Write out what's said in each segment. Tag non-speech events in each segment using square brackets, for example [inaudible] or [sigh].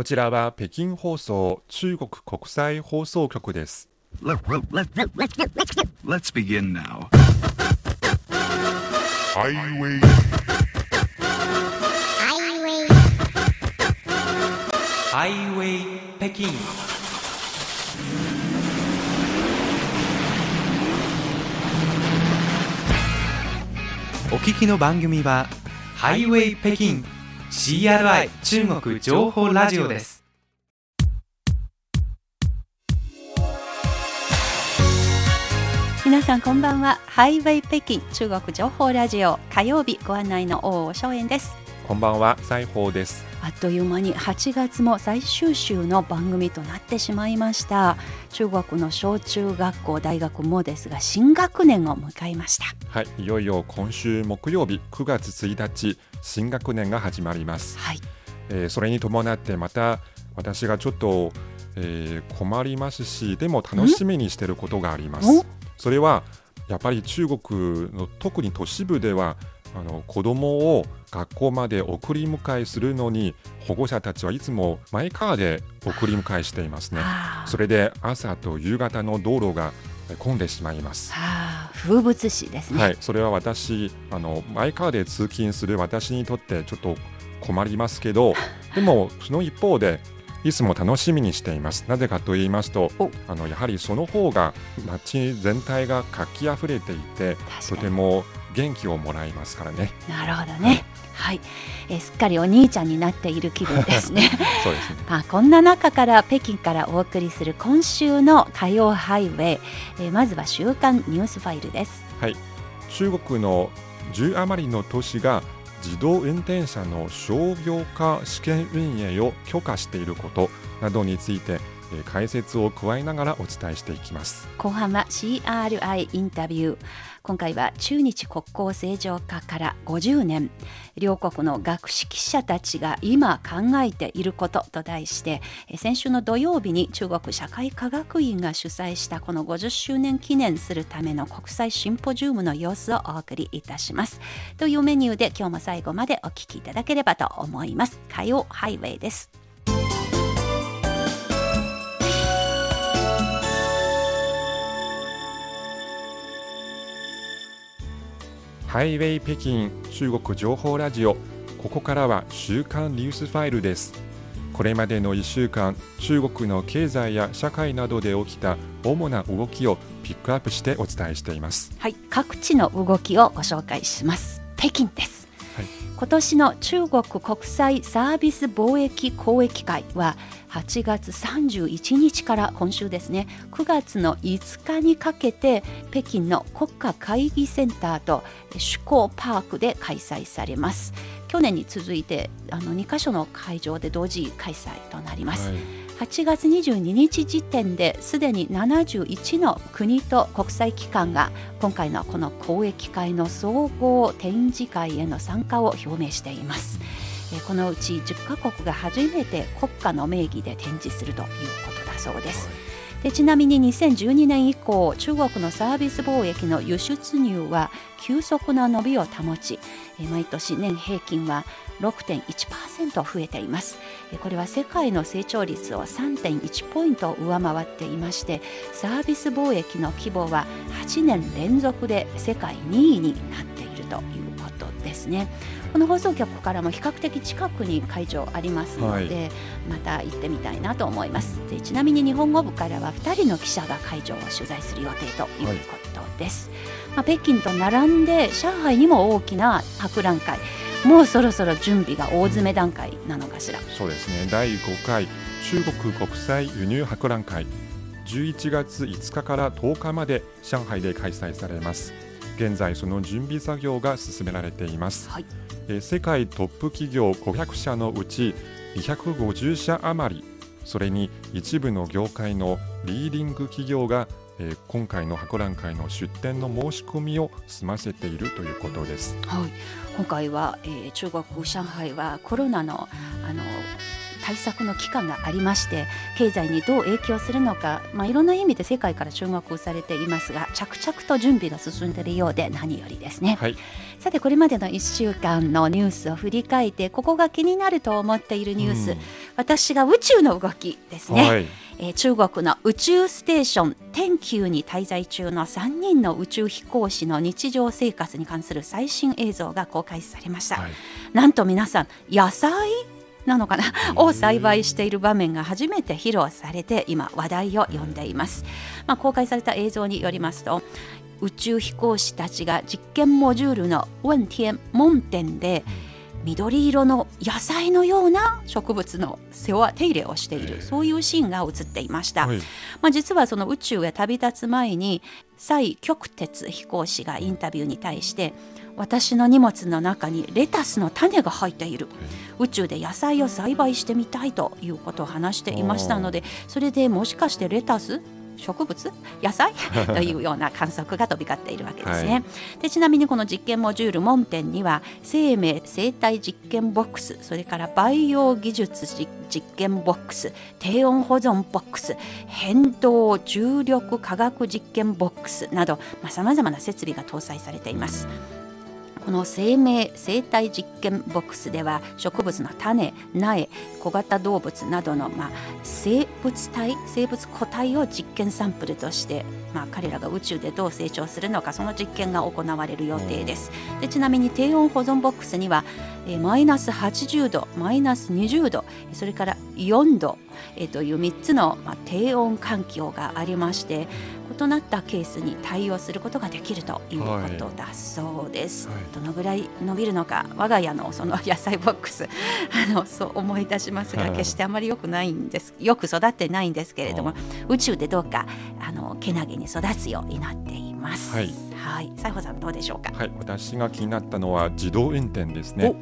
こちらは北京放送中国国際放送局です。お聞きの番組は、ハイウェイ北京。CRI 中国情報ラジオです。皆さんこんばんは。ハイウェイ北京中国情報ラジオ。火曜日ご案内の大尾翔園です。こんばんは西宝ですあっという間に8月も最終週の番組となってしまいました。中国の小中学校大学もですが新学年を迎えました。はいいよいよ今週木曜日9月1日新学年が始まります、はい。えーそれに伴ってまた私がちょっと、えー困りますしでも楽しみにしていることがありまお。すそれはやっぱり中国の特に都市部ではあの子供を学校まで送り迎えするのに保護者たちはいつもマイカーで送り迎えしていますね。それで朝と夕方の道路がえー混んでしまいます。風物詩ですね、はい、それは私あのマイカーで通勤する私にとってちょっと困りますけど [laughs] でもその一方でいつも楽しみにしています。なぜかと言いますとお。あのやはりその方が街全体が活気あふれていてとても元気をもらいますからね。なるほどね。はい、えーすっかりお兄ちゃんになっている気分ですね。[laughs] そうですね。[laughs] あこんな中から北京からお送りする今週の火曜ハイウェイ、えーまずは週刊ニュースファイルです。はい。中国の10余りの都市が自動運転車の商業化試験運営を許可していることなどについてえー解説を加えながらお伝えしていきます。後半は CRI インタビュー今回は中日国交正常化から50年。両国の学識者たちが今考えていることと題して先週の土曜日に中国社会科学院が主催したこの50周年記念するための国際シンポジウムの様子をお送りいたします。というメニューで今日も最後までお聞きいただければと思います。火曜ハイウェイです。ハイウェイ北京中国情報ラジオここからは週刊ニュースファイルですこれまでの1週間中国の経済や社会などで起きた主な動きをピックアップしてお伝えしていますはい、各地の動きをご紹介します。北京です。はい今年の中国国際サービス貿易交易会は8月31日から今週ですね。9月の5日にかけて北京の国家会議センターと首港パークで開催されます。去年に続いてあの2カ所の会場で同時開催となります、8月22日時点ですでに71の国と国際機関が今回のこの交易会の総合展示会への参加を表明しています。えーこのうち10カ国が初めて国家の名義で展示するということだそうです。でちなみに2012年以降中国のサービス貿易の輸出入は急速な伸びを保ちえー毎年年平均は6.1%増えています。えーこれは世界の成長率を3.1ポイント上回っていましてサービス貿易の規模は8年連続で世界2位になっているということですねこの放送局からも比較的近くに会場ありますので、また行ってみたいなと思います。でちなみに日本語部からは2人の記者が会場を取材する予定ということです、まあ、北京と並んで上海にも大きな博覧会もうそろそろ準備が大詰め段階なのかしら。そうですね。第5回中国国際輸入博覧会。11月5日から10日まで上海で開催されます。現在その準備作業が進められています、はいえ世界トップ企業500社のうち250社余りそれに一部の業界のリーディング企業が、え今回の博覧会の出展の申し込みを済ませているということです。はい、今回は、えー中国上海はコロナのあの対策の期間がありまして経済にどう影響するのか、まあ、いろんな意味で世界から注目されていますが着々と準備が進んでいるようで何よりですね。はい。さてこれまでの1週間のニュースを振り返ってここが気になると思っているニュース、うん。私が宇宙の動きですね、はい。えー中国の宇宙ステーション天宮に滞在中の3人の宇宙飛行士の日常生活に関する最新映像が公開されました、はい。なんと皆さん野菜なのかな？を栽培している場面が初めて披露されて今話題を呼んでいます、まあ、公開された映像によりますと宇宙飛行士たちが実験モジュールの問天門天で緑色の野菜のような植物の世話手入れをしているそういうシーンが映っていました、はい。まあ、実はその宇宙へ旅立つ前に蔡極鉄飛行士がインタビューに対して私の荷物の中にレタスの種が入っている。宇宙で野菜を栽培してみたいということを話していましたのでそれでもしかしてレタス植物野菜？[laughs] というような観測が飛び交っているわけですね。はい。でちなみにこの実験モジュール門店には生命生態実験ボックスそれから培養技術実実験ボックス低温保存ボックス変動重力科学実験ボックスなどさまざ、まな設備が搭載されています。この生命生態実験ボックスでは植物の種苗小型動物などの、まあ、生物体生物個体を実験サンプルとして、まあ、彼らが宇宙でどう成長するのかその実験が行われる予定です。でちなみに低温保存ボックスには、えマイナス80度マイナス20度それから4度、えという3つの、まあ、低温環境がありまして異なったケースに対応することができるということだそうです。はいどのぐらい伸びるのか我が家のその野菜ボックス [laughs] あのそう思い出しますがはい決してあまり良くないんですよく育ってないんですけれどもあ宇宙でどうかあのけなげに育つようになっています。はいはい、西郷さんどうでしょうか？はい、私が気になったのは自動運転ですね。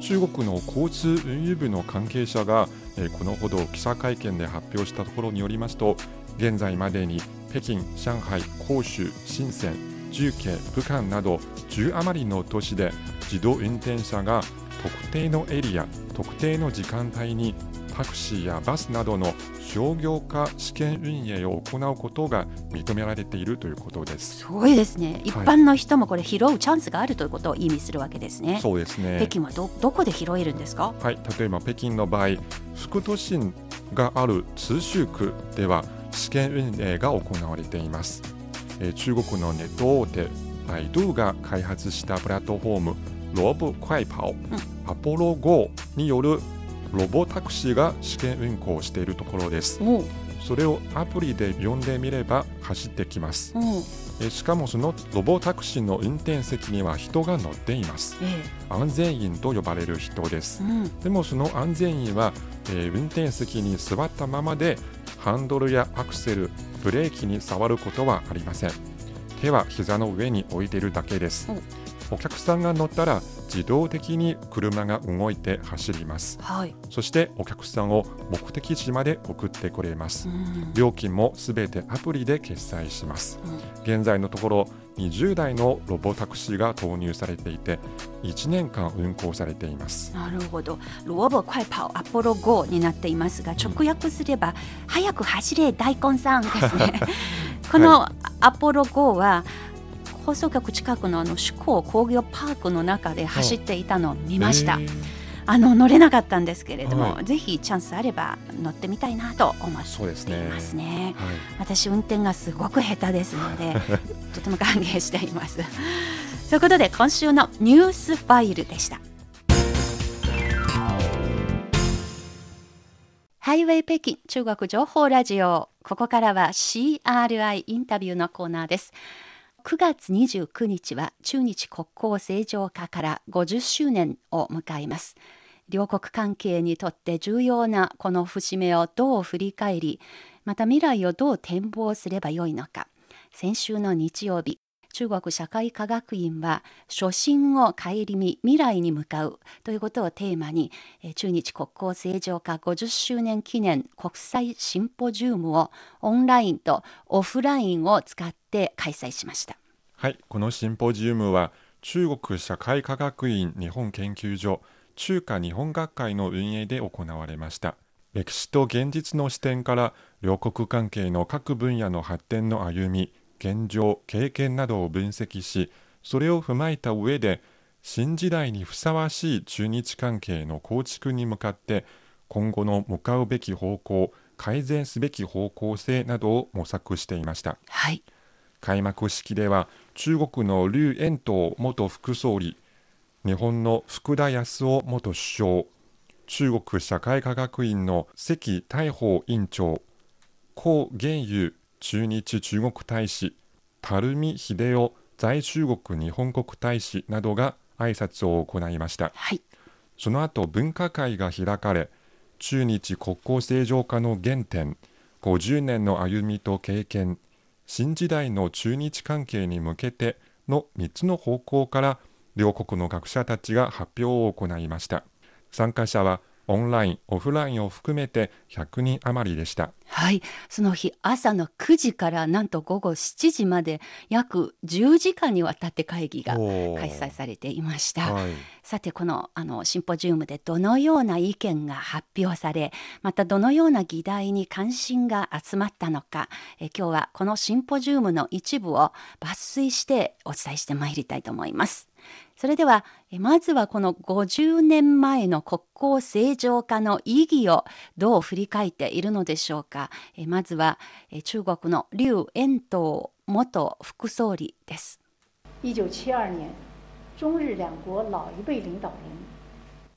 中国の交通運輸部の関係者が、えーこのほど記者会見で発表したところによりますと、現在までに北京、上海、広州、深セン、重慶、武漢など10余りの都市で自動運転車が特定のエリア、特定の時間帯にタクシーやバスなどの商業化試験運営を行うことが認められているということです。すごいですね。一般の人もこれ拾うチャンスがあるということを意味するわけですね。そうですね。北京はどどこで拾えるんですか？はい、例えば北京の場合、副都心がある通州区では試験運営が行われています。えー中国のネット大手、バイドゥが開発したプラットフォーム、ロボ快跑、アポロ GO によるロボタクシーが試験運行しているところです。それをアプリで読んでみれば走ってきます。えーしかもそのロボタクシーの運転席には人が乗っています。え安全員と呼ばれる人ですえ。うんでもその安全員は、えー運転席に座ったままでハンドルやアクセル、ブレーキに触ることはありません。手は膝の上に置いているだけですお。お客さんが乗ったら自動的に車が動いて走ります。はい。そしてお客さんを目的地まで送ってくれますう。ん料金もすべてアプリで決済します。うん現在のところ20台のロボタクシーが投入されていて1年間運行されています。なるほど。ロボ快跑アポロ GO になっていますが、直訳すれば、早く走れ大根さんですね。[laughs] [laughs] [laughs] このアポロ GO は放送局近くのあの首港工業パークの中で走っていたのを見ました。えー。あの乗れなかったんですけれども、はぜひチャンスあれば乗ってみたいなと思ってそうですね。いますね。はい。私運転がすごく下手ですので [laughs] とても歓迎しています。ということで今週のニュースファイルでした。ハイウェイ北京中国情報ラジオ。ここからは CRI インタビューのコーナーです9月29日は中日国交正常化から50周年を迎えます。両国関係にとって重要なこの節目をどう振り返りまた未来をどう展望すればよいのか。先週の日曜日中国社会科学院は初心を顧み未来に向かうということをテーマに中日国交正常化50周年記念国際シンポジウムをオンラインとオフラインを使って開催しました。はい、このシンポジウムは中国社会科学院日本研究所中華日本学会の運営で行われました。歴史と現実の視点から両国関係の各分野の発展の歩み現状経験などを分析しそれを踏まえた上で新時代にふさわしい中日関係の構築に向かって今後の向かうべき方向改善すべき方向性などを模索していました。はい。開幕式では中国の劉延東元副総理日本の福田康夫元首相中国社会科学院の関大宝院長江元友駐日中国大使垂水秀夫在中国日本国大使などが挨拶を行いました。はい。その後分科会が開かれ中日国交正常化の原点50年の歩みと経験新時代の中日関係に向けての3つの方向から両国の学者たちが発表を行いました。参加者はオンラインオフラインを含めて100人余りでしたはい、その日朝の9時からなんと午後7時まで約10時間にわたって会議が開催されていました。はいさてこのあのシンポジウムでどのような意見が発表されまたどのような議題に関心が集まったのかえ今日はこのシンポジウムの一部を抜粋してお伝えしてまいりたいと思います。それではえまずはこの50年前の国交正常化の意義をどう振り返っているのでしょうかえまずはえ中国の劉延東元副総理です。一九七二年，中日两国老一辈领导人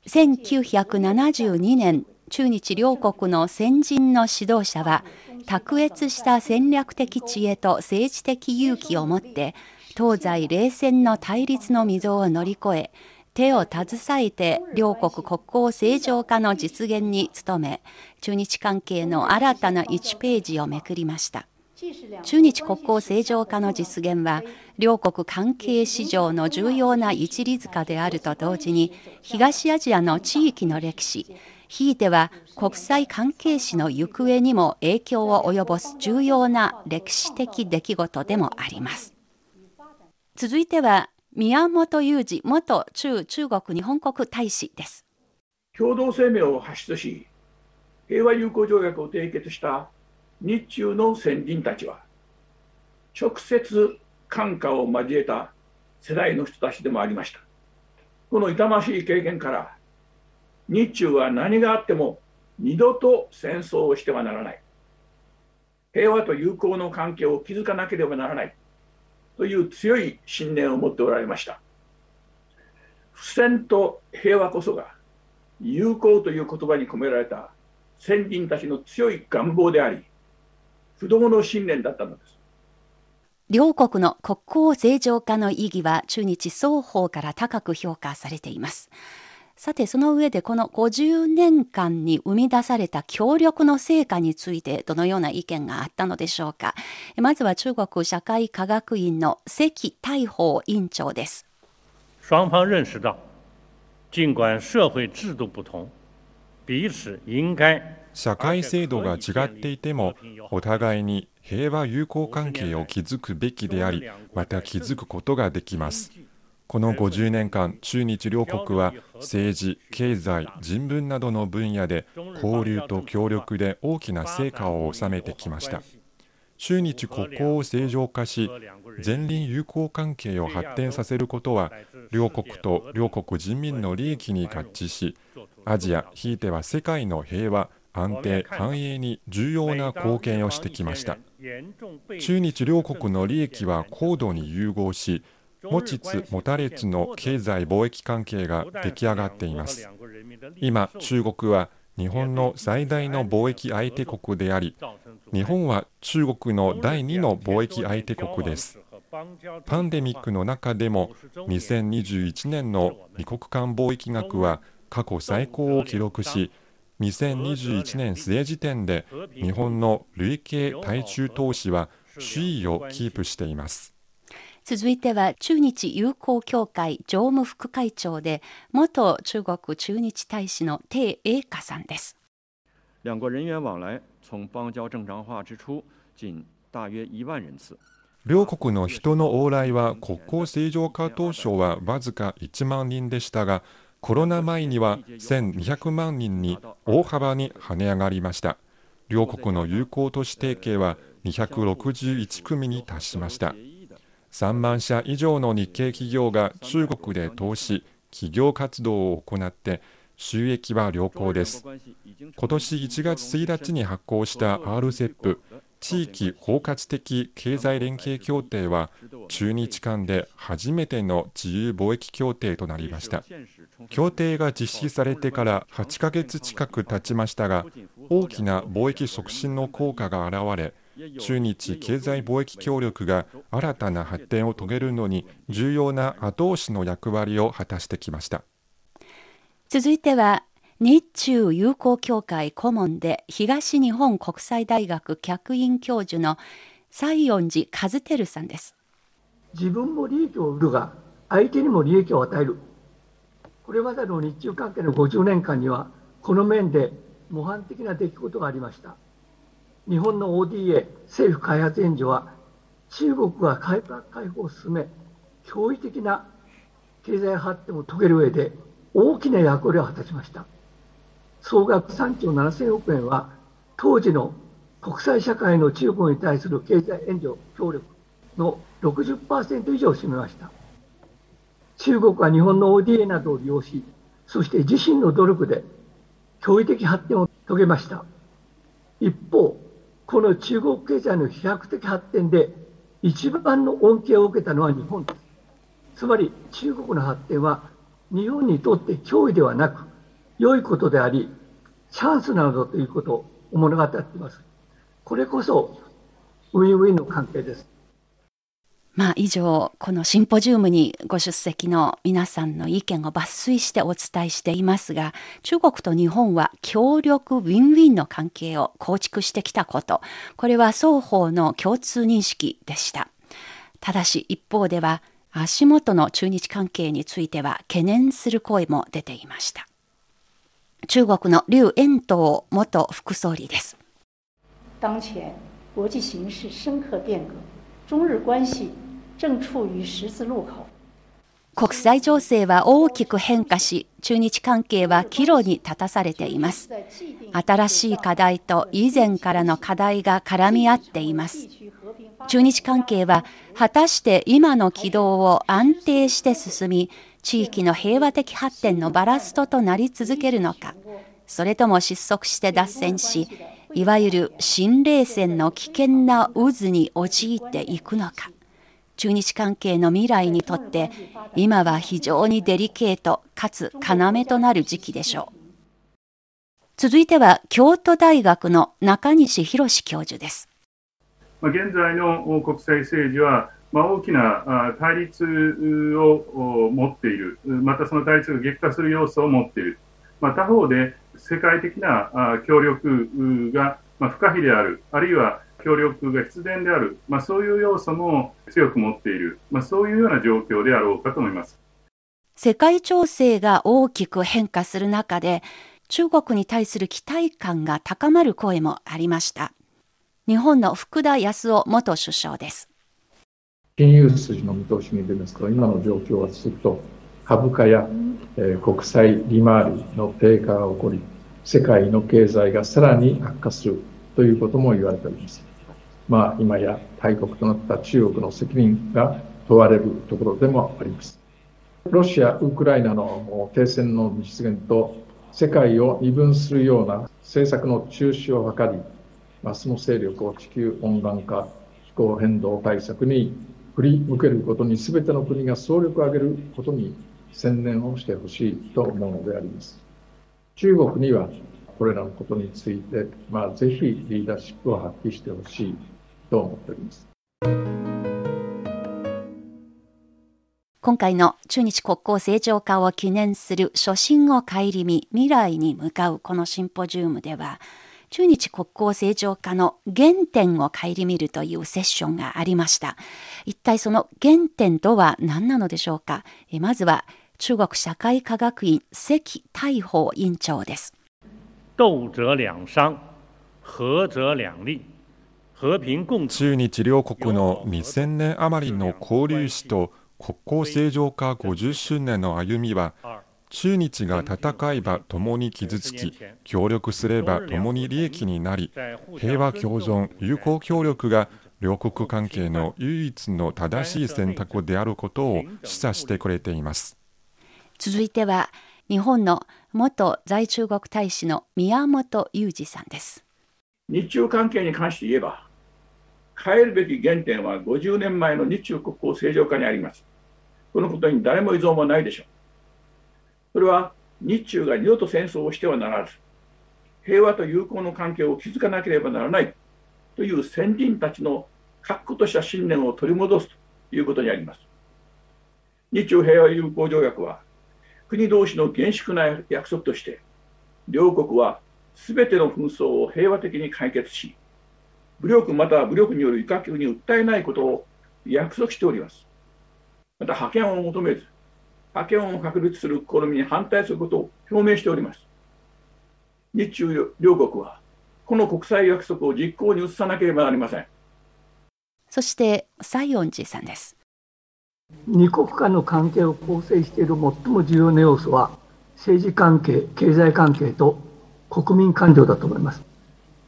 1972年中日両国の先人の指導者は卓越した戦略的知恵と政治的勇気を持って東西冷戦の対立の溝を乗り越え手を携えて両国国交正常化の実現に努め中日関係の新たな1ページをめくりました。中日国交正常化の実現は両国関係市場の重要な一里塚であると同時に東アジアの地域の歴史ひいては国際関係史の行方にも影響を及ぼす重要な歴史的出来事でもあります続いては宮本雄二元中中国日本国大使です共同声明を発出し、平和友好条約を締結した日中の先人たちは、直接感化を交えた世代の人たちでもありました。この痛ましい経験から、日中は何があっても二度と戦争をしてはならない。平和と友好の関係を築かなければならない。という強い信念を持っておられました。不戦と平和こそが友好という言葉に込められた先人たちの強い願望であり、不動の信念だったのです。両国の国交正常化の意義は中日双方から高く評価されています。さてその上でこの50年間に生み出された協力の成果についてどのような意見があったのでしょうか。まずは中国社会科学院の関大宝院長です。双方认识到，尽管社会制度不同，彼此应该社会制度が違っていてもお互いに平和友好関係を築くべきでありまた築くことができますこの50年間中日両国は政治経済人文などの分野で交流と協力で大きな成果を収めてきました。中日国交を正常化し前輪友好関係を発展させることは両国と両国人民の利益に合致しアジアひいては世界の平和安定繁栄に重要な貢献をしてきました。中日両国の利益は高度に融合し持ちつ持たれつの経済貿易関係が出来上がっています。今中国は日本の最大の貿易相手国であり日本は中国の第2の貿易相手国です。パンデミックの中でも2021年の二国間貿易額は過去最高を記録し2021年末時点で日本の累計対中投資は首位をキープしています。続いては中日友好協会常務副会長で元中国駐日大使の鄭英華さんです。两国人员往来从邦交正常化之初仅大约一万人次。両国の人の往来は国交正常化当初はわずか1万人でしたがコロナ前には1200万人に大幅に跳ね上がりました。両国の友好都市提携は261組に達しました3万社以上の日系企業が中国で投資企業活動を行って収益は良好です。今年1月1日に発行した RCEP 地域包括的経済連携協定は中日間で初めての自由貿易協定となりました。協定が実施されてから8ヶ月近く経ちましたが大きな貿易促進の効果が現れ中日経済貿易協力が新たな発展を遂げるのに重要な後押しの役割を果たしてきました続いては日中友好協会顧問で東日本国際大学客員教授の西園寺和照さんです。自分も利益を売るが相手にも利益を与える。これまでの日中関係の50年間にはこの面で模範的な出来事がありました日本の ODA 政府開発援助は中国が改革開放を進め驚異的な経済発展を遂げる上で大きな役割を果たしました。総額3兆7000億円は当時の国際社会の中国に対する経済援助協力の60%以上を占めました。中国は日本の ODA などを利用しそして自身の努力で驚異的発展を遂げました。一方この中国経済の飛躍的発展で一番の恩恵を受けたのは日本です。つまり中国の発展は日本にとって脅威ではなく良いことであり、チャンスなのだということを物語っています。これこそウィンウィンの関係です。まあ、以上このシンポジウムにご出席の皆さんの意見を抜粋してお伝えしていますが中国と日本は協力ウィンウィンの関係を構築してきたこと。これは双方の共通認識でした。ただし一方では足元の中日関係については懸念する声も出ていました。中国の劉延東元副総理です。当前国际形勢深刻变革中日关系。国際情勢は大きく変化し、中日関係は岐路に立たされています。新しい課題と以前からの課題が絡み合っています。中日関係は果たして今の軌道を安定して進み、地域の平和的発展のバラストとなり続けるのか、それとも失速して脱線し、いわゆる新冷戦の危険な渦に陥っていくのか。中日関係の未来にとって今は非常にデリケートかつ要となる時期でしょう。続いては京都大学の中西博教授です。現在の国際政治はまあ、大きな対立を持っている、またその対立が激化する要素を持っている、まあ、他方で世界的な協力が不可避である、あるいは協力が必然である、まあ、そういう要素も強く持っている、まあ、そういうような状況であろうかと思います。世界情勢が大きく変化する中で中国に対する期待感が高まる声もありました。日本の福田康夫元首相です。金融筋の見通しに出ますと今の状況は続くと株価や、えー、国際利回りの低下が起こり世界の経済がさらに悪化するということも言われておりますまあ、今や大国となった中国の責任が問われるところでもあります。ロシア、ウクライナの停戦の実現と世界を二分するような政策の中止を図り、ま、その勢力を地球温暖化、気候変動対策に振り向けることに全ての国が総力を挙げることに専念をしてほしいと思うのであります。中国にはこれらのことについて、まあ、ぜひリーダーシップを発揮してほしいと思っております。今回の中日国交正常化を記念する初心を顧み未来に向かうこのシンポジウムでは中日国交正常化の原点を顧みるというセッションがありました。一体その原点とは何なのでしょうか？まずは中国社会科学院関大宝院長です。斗者两伤和者两利中日両国の2000年余りの交流史と国交正常化50周年の歩みは中日が戦えば共に傷つき協力すれば共に利益になり平和共存友好協力が両国関係の唯一の正しい選択であることを示唆してくれています。続いては日本の元在中国大使の宮本裕二さんです。日中関係に関して言えば変えるべき原点は50年前の日中国交正常化にありますこのことに誰も依存はないでしょうそれは日中が二度と戦争をしてはならず平和と友好の関係を築かなければならないという先人たちの確固とした信念を取り戻すということにあります。日中平和友好条約は国同士の厳粛な約束として両国はすべての紛争を平和的に解決し武力または武力による威嚇に訴えないことを約束しております。また覇権を求めず覇権を確立する試みに反対することを表明しております。日中両国はこの国際約束を実行に移さなければなりません。そして西園寺さんです。二国間の関係を構成している最も重要な要素は政治関係、経済関係と国民感情だと思います。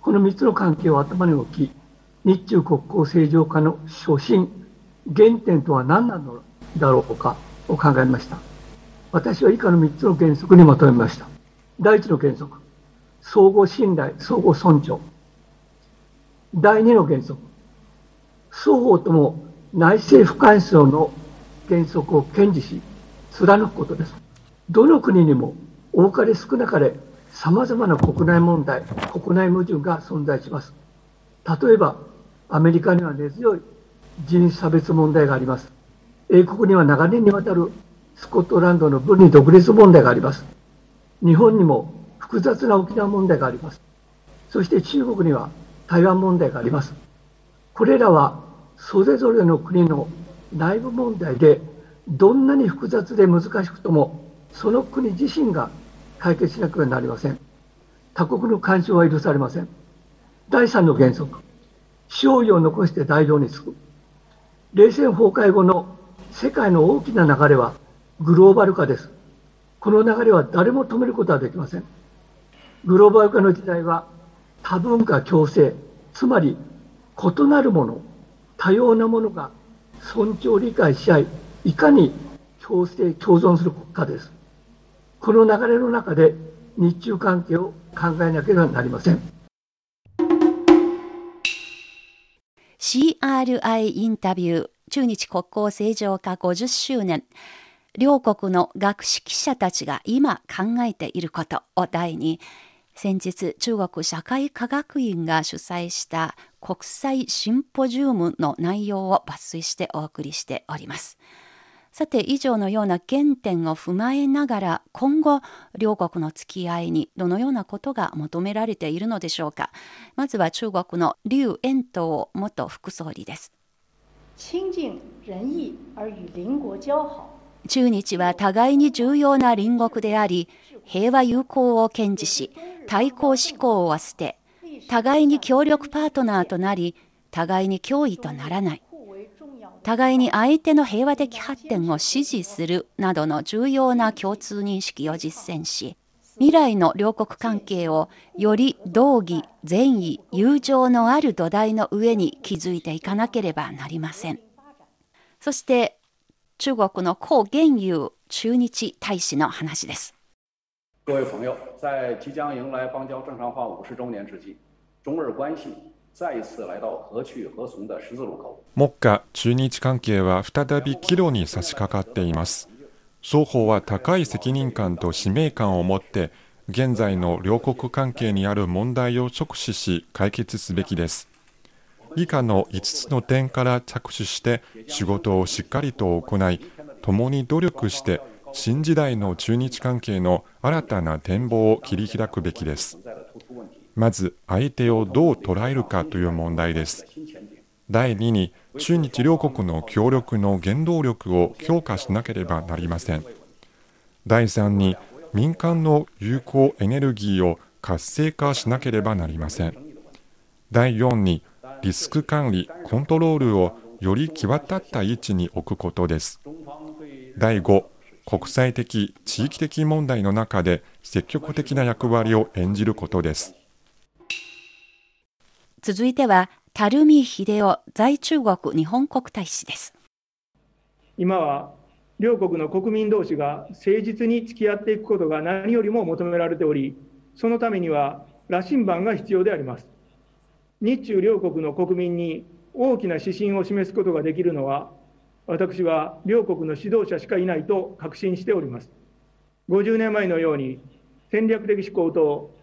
この3つの関係を頭に置き、日中国交正常化の初心、原点とは何なのだろうかを考えました。私は以下の3つの原則にまとめました。第一の原則。相互信頼、相互尊重。第二の原則。双方とも内政不干渉の原則を堅持し、貫くことです。どの国にも多かれ少なかれ様々な国内問題、国内矛盾が存在します。例えば、アメリカには根強い人種差別問題があります。英国には長年にわたるスコットランドの分離独立問題があります。日本にも複雑な沖縄問題があります。そして中国には台湾問題があります。これらはそれぞれの国の内部問題でどんなに複雑で難しくともその国自身が解決しなければなりません。他国の干渉は許されません。第3の原則、勝利を残して大量につく。冷戦崩壊後の世界の大きな流れはグローバル化です。この流れは誰も止めることはできません。グローバル化の時代は多文化共生、つまり異なるもの、多様なものが尊重理解し合い、いかに共生、共存する国家です。この流れの中で日中関係を考えなければなりません。CRI インタビュー中日国交正常化50周年両国の学識者たちが今考えていることを題に先日中国社会科学院が主催した国際シンポジウムの内容を抜粋してお送りしております。さて以上のような原点を踏まえながら今後両国の付き合いにどのようなことが求められているのでしょうか。まずは中国の劉延東元副総理です。中日は互いに重要な隣国であり平和友好を堅持し対抗志向を捨て互いに協力パートナーとなり互いに脅威とならない互いに相手の平和的発展を支持するなどの重要な共通認識を実践し未来の両国関係をより道義善意友情のある土台の上に築いていかなければなりません。そして中国の高元友駐日大使の話です。各位朋友，在即将迎来邦交正常化五十周年之际，中日关系目下、中日関係は再び岐路に差し掛かっています。双方は高い責任感と使命感を持って、現在の両国関係にある問題を直視し解決すべきです。以下の5つの点から着手して仕事をしっかりと行い、共に努力して新時代の中日関係の新たな展望を切り開くべきです。まず相手をどう捉えるかという問題です。第2に中日両国の協力の原動力を強化しなければなりません。第3に民間の有効エネルギーを活性化しなければなりません。第4にリスク管理、コントロールをより際立った位置に置くことです。第5、国際的・地域的問題の中で積極的な役割を演じることです。続いては、垂水秀夫在中国日本国大使です。今は両国の国民同士が誠実に付き合っていくことが何よりも求められており、そのためには羅針盤が必要であります。日中両国の国民に大きな指針を示すことができるのは、私は両国の指導者しかいないと確信しております。50年前のように戦略的思考と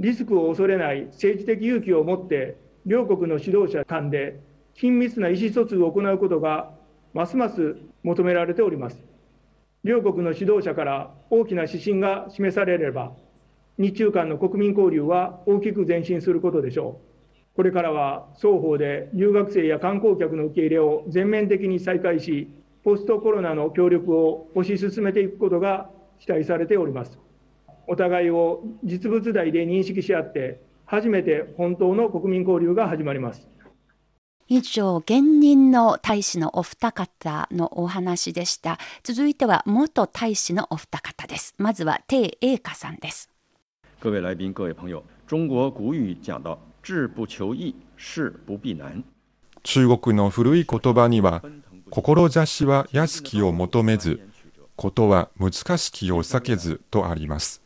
リスクを恐れない政治的勇気を持って両国の指導者間で緊密な意思疎通を行うことがますます求められております。両国の指導者から大きな指針が示されれば、日中間の国民交流は大きく前進することでしょう。これからは双方で留学生や観光客の受け入れを全面的に再開し、ポストコロナの協力を推し進めていくことが期待されております。お互いを実物大で認識し合って、初めて本当の国民交流が始まります。以上、現任の大使のお二方のお話でした。続いては元大使のお二方です。まずは鄭英華さんです。各位来宾、各位朋友，中国古语讲到：“志不求易，事不避難。”中国の古い言葉には、志は安きを求めず、ことは難しきを避けずとあります。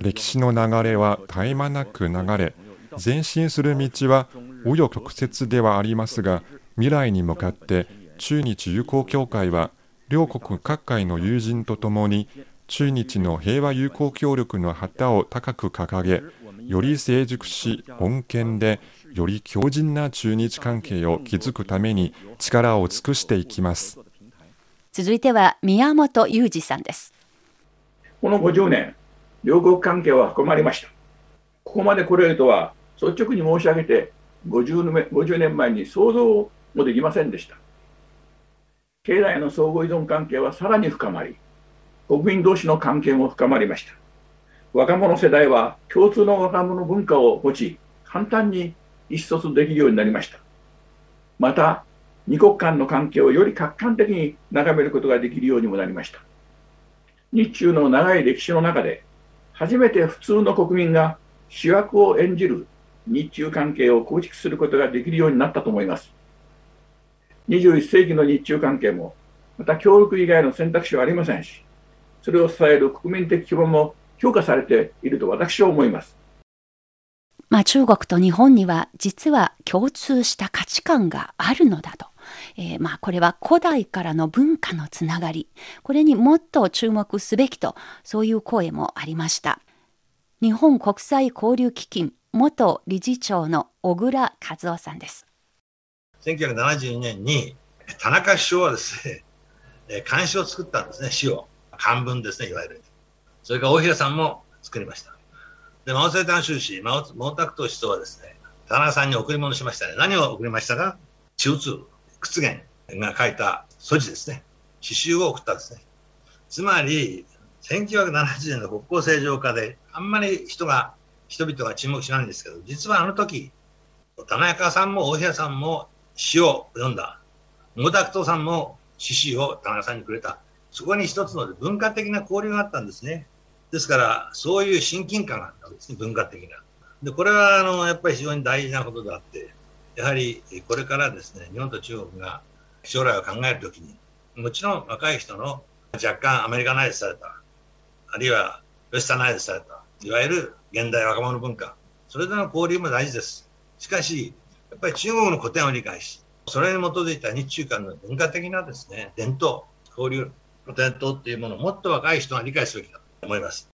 歴史の流れは絶え間なく流れ、前進する道は紆余曲折ではありますが、未来に向かって中日友好協会は、両国各界の友人とともに、中日の平和友好協力の旗を高く掲げ、より成熟し、穏健で、より強靭な中日関係を築くために力を尽くしていきます。続いては宮本裕二さんです。この50年、両国関係は深まりました。ここまで来れるとは率直に申し上げて50年 ,50 年前に想像もできませんでした。経済の相互依存関係はさらに深まり、国民同士の関係も深まりました。若者世代は共通の若者文化を持ち、簡単に意思疎通できるようになりました。また、二国間の関係をより客観的に眺めることができるようにもなりました。日中の長い歴史の中で、初めて普通の国民が主役を演じる日中関係を構築することができるようになったと思います。21世紀の日中関係も、また協力以外の選択肢はありませんし、それを支える国民的基盤も評価されていると私は思います。まあ、中国と日本には実は共通した価値観があるのだと。えー、まあこれは古代からの文化のつながり、これにもっと注目すべきと、そういう声もありました。日本国際交流基金元理事長の小倉和夫さんです。1972年に田中首相はですね、監視を作ったんですね、詩を。漢文ですね、いわゆる。それから大平さんも作りました。で、マオセイタン収支、毛沢東首相はですね、田中さんに贈り物しましたね。何を贈りましたか？中通、屈原が書いた素地ですね。詩集を送ったんですね。つまり、1970年の国交正常化で、あんまり人が、人々が注目しないんですけど、実はあの時、田中さんも大平さんも詩を読んだ。毛沢東さんも詩集を田中さんにくれた。そこに一つの文化的な交流があったんですね。ですから、そういう親近感があったんですね、文化的な。で、これは、あの、やっぱり非常に大事なことであって、やはり、これからですね、日本と中国が将来を考えるときに、もちろん若い人の若干アメリカナイズされた、あるいはウェスタナイズされた、いわゆる現代若者文化、それでの交流も大事です。しかし、やっぱり中国の古典を理解し、それに基づいた日中間の文化的なですね、伝統、交流の伝統っていうものをもっと若い人が理解すべきだと思います。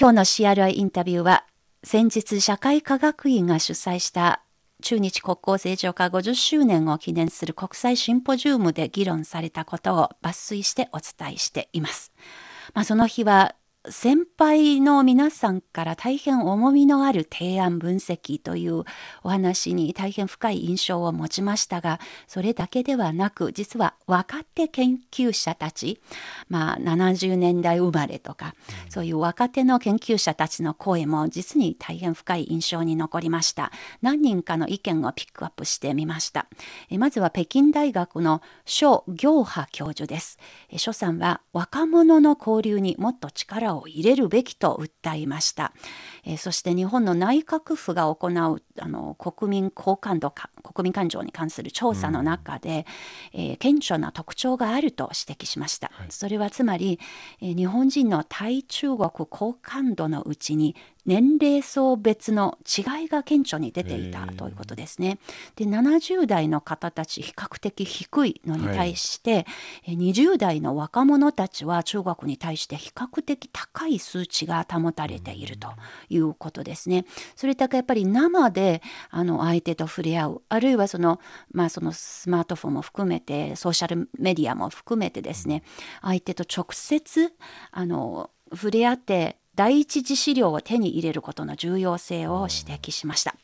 今日の CRI インタビューは、先日社会科学院が主催した中日国交正常化50周年を記念する国際シンポジウムで議論されたことを抜粋してお伝えしています。まあ、その日は先輩の皆さんから大変重みのある提案分析というお話に大変深い印象を持ちましたがそれだけではなく実は若手研究者たち、まあ、70年代生まれとか、そういう若手の研究者たちの声も実に大変深い印象に残りました。何人かの意見をピックアップしてみました。まずは北京大学の諸行派教授です。諸さんは若者の交流にもっと力を入れるべきと訴えました、えそして日本の内閣府が行うあの国民好感度か国民感情に関する調査の中で、うん、えー、顕著な特徴があると指摘しました、はい、それはつまり、えー、日本人の対中国好感度のうちに年齢層別の違いが顕著に出ていたということですね。で70代の方たち比較的低いのに対して、はい、20代の若者たちは中国に対して比較的高い数値が保たれているということですね。それだけやっぱり生であの相手と触れ合うあるいはその,、まあ、そのスマートフォンも含めてソーシャルメディアも含めてですね相手と直接あの触れ合って第一次資料を手に入れることの重要性を指摘しました。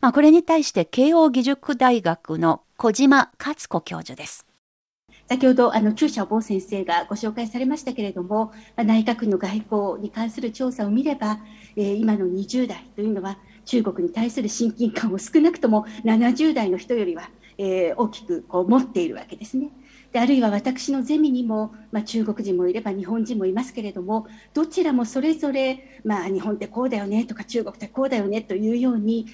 まあ、これに対して慶應義塾大学の小島勝子教授です。先ほどあの中社坊先生がご紹介されましたけれども、内閣の外交に関する調査を見れば、えー、今の20代というのは中国に対する親近感を少なくとも70代の人よりは、えー、大きくこう持っているわけですね。であるいは私のゼミにも、まあ、中国人もいれば日本人もいますけれどもどちらもそれぞれ、まあ、日本ってこうだよねとか中国ってこうだよねというように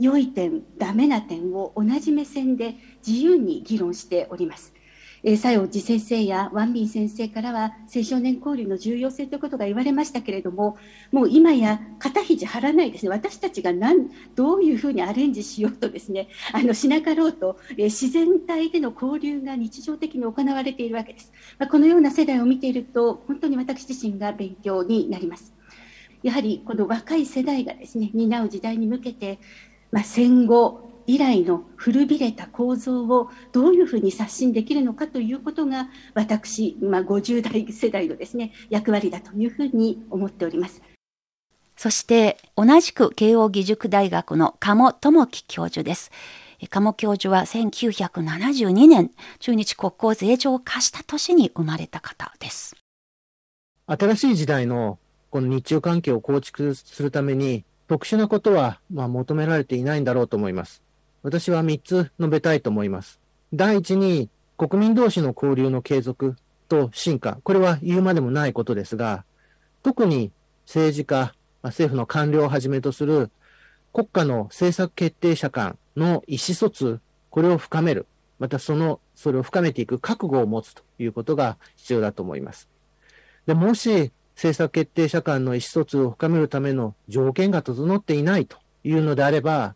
良い点ダメな点を同じ目線で自由に議論しております。えー、佐用寺先生やワンビン先生からは青少年交流の重要性ということが言われましたけれどももう今や肩肘張らないですね。私たちが何どういうふうにアレンジしようとですねあのしなかろうと、えー、自然体での交流が日常的に行われているわけです、まあ、このような世代を見ていると本当に私自身が勉強になります。やはりこの若い世代がですね担う時代に向けて、まあ、戦後以来の古びれた構造をどういうふうに刷新できるのかということが私、まあ、50代世代のですね役割だというふうに思っております。そして同じく慶應義塾大学の鴨智樹教授です。鴨教授は1972年中日国交正常化した年に生まれた方です。新しい時代のこの日中関係を構築するために特殊なことはまあ求められていないんだろうと思います。私は3つ述べたいと思います。第一に、国民同士の交流の継続と進化。これは言うまでもないことですが、特に政治家、政府の官僚をはじめとする国家の政策決定者間の意思疎通、これを深める。またその、それを深めていく覚悟を持つということが必要だと思います。で、もし政策決定者間の意思疎通を深めるための条件が整っていないというのであれば、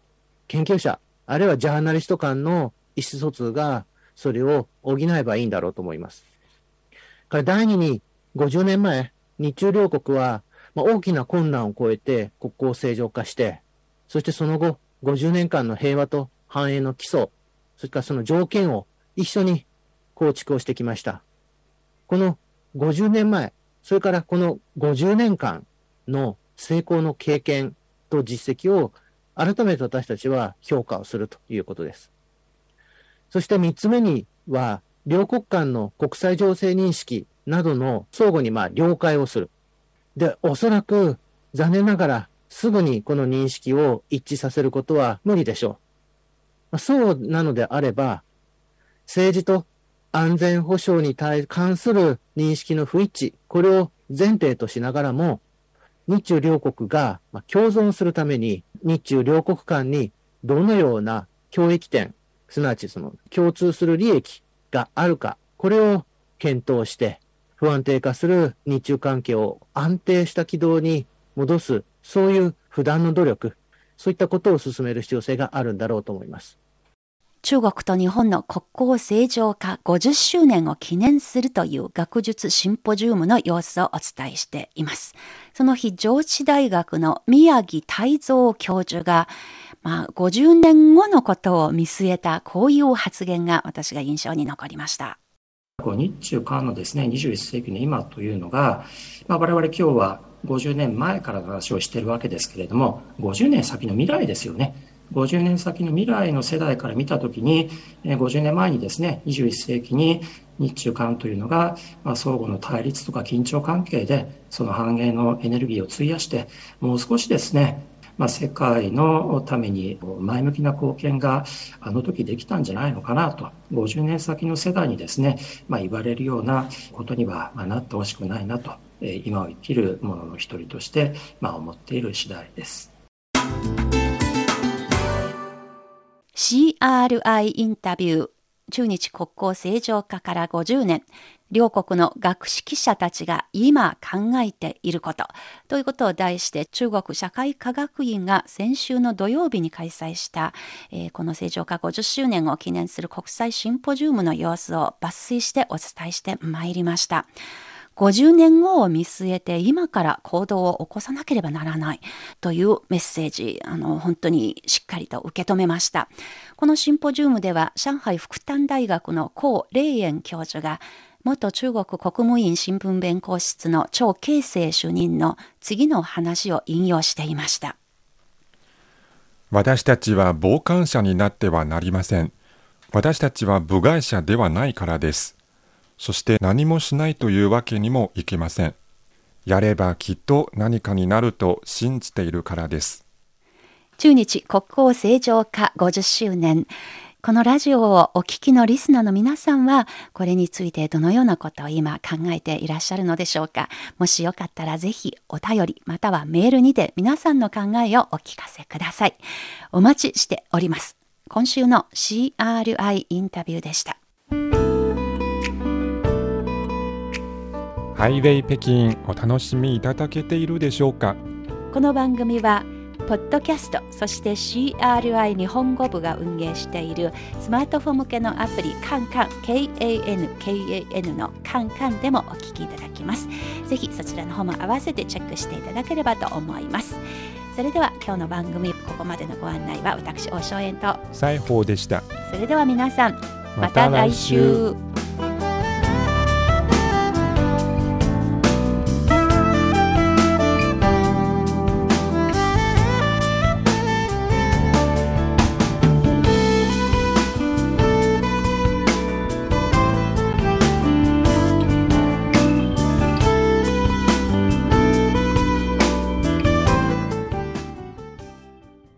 研究者、あるいはジャーナリスト間の意思疎通がそれを補えばいいんだろうと思います。から第二に、50年前、日中両国は、まあ、大きな困難を超えて国交を正常化して、そしてその後、50年間の平和と繁栄の基礎、それからその条件を一緒に構築をしてきました。この50年前、それからこの50年間の成功の経験と実績を改めて私たちは評価をするということです。そして3つ目には、両国間の国際情勢認識などの相互にまあ了解をする。で、おそらく残念ながらすぐにこの認識を一致させることは無理でしょう。そうなのであれば、政治と安全保障に対関する認識の不一致、これを前提としながらも、日中両国が共存するために、日中両国間にどのような教益点、すなわちその共通する利益があるか、これを検討して、不安定化する日中関係を安定した軌道に戻す、そういう不断の努力、そういったことを進める必要性があるんだろうと思います。中国と日本の国交正常化50周年を記念するという学術シンポジウムの様子をお伝えしています。その日、上智大学の宮城泰造教授が、まあ、50年後のことを見据えたこういう発言が私が印象に残りました。日中間のですね、21世紀の今というのが、まあ、我々今日は50年前からの話をしているわけですけれども、50年先の未来ですよね。50年先の未来の世代から見たときに、50年前にですね、21世紀に日中韓というのが、まあ、相互の対立とか緊張関係で、その繁栄のエネルギーを費やして、もう少しですね、まあ、世界のために前向きな貢献があの時できたんじゃないのかなと、50年先の世代にですね、まあ、言われるようなことにはなってほしくないなと、今を生きる者の一人として、まあ、思っている次第です。CRI インタビュー中日国交正常化から50年両国の学識者たちが今考えていることということを題して中国社会科学院が先週の土曜日に開催した、えー、この正常化50周年を記念する国際シンポジウムの様子を抜粋してお伝えしてまいりました。50年後を見据えて今から行動を起こさなければならないというメッセージ、あの、本当にしっかりと受け止めました。このシンポジウムでは上海福旦大学の高霊園教授が元中国国務院新聞弁公室の張慶生主任の次の話を引用していました。私たちは傍観者になってはなりません。私たちは部外者ではないからです。そして何もしないというわけにもいきません。やればきっと何かになると信じているからです。中日国交正常化50周年。このラジオをお聞きのリスナーの皆さんは、これについてどのようなことを今考えていらっしゃるのでしょうか。もしよかったらぜひお便り、またはメールにて皆さんの考えをお聞かせください。お待ちしております。今週の CRI インタビューでした。ハイウェイ北京お楽しみいただけているでしょうか？この番組はポッドキャストそして CRI 日本語部が運営しているスマートフォン向けのアプリカンカン KANKAN のカンカンでもお聞きいただきます。ぜひそちらの方も合わせてチェックしていただければと思います。それでは今日の番組ここまでのご案内は私大正円と。西宝でした。それでは皆さんまた来週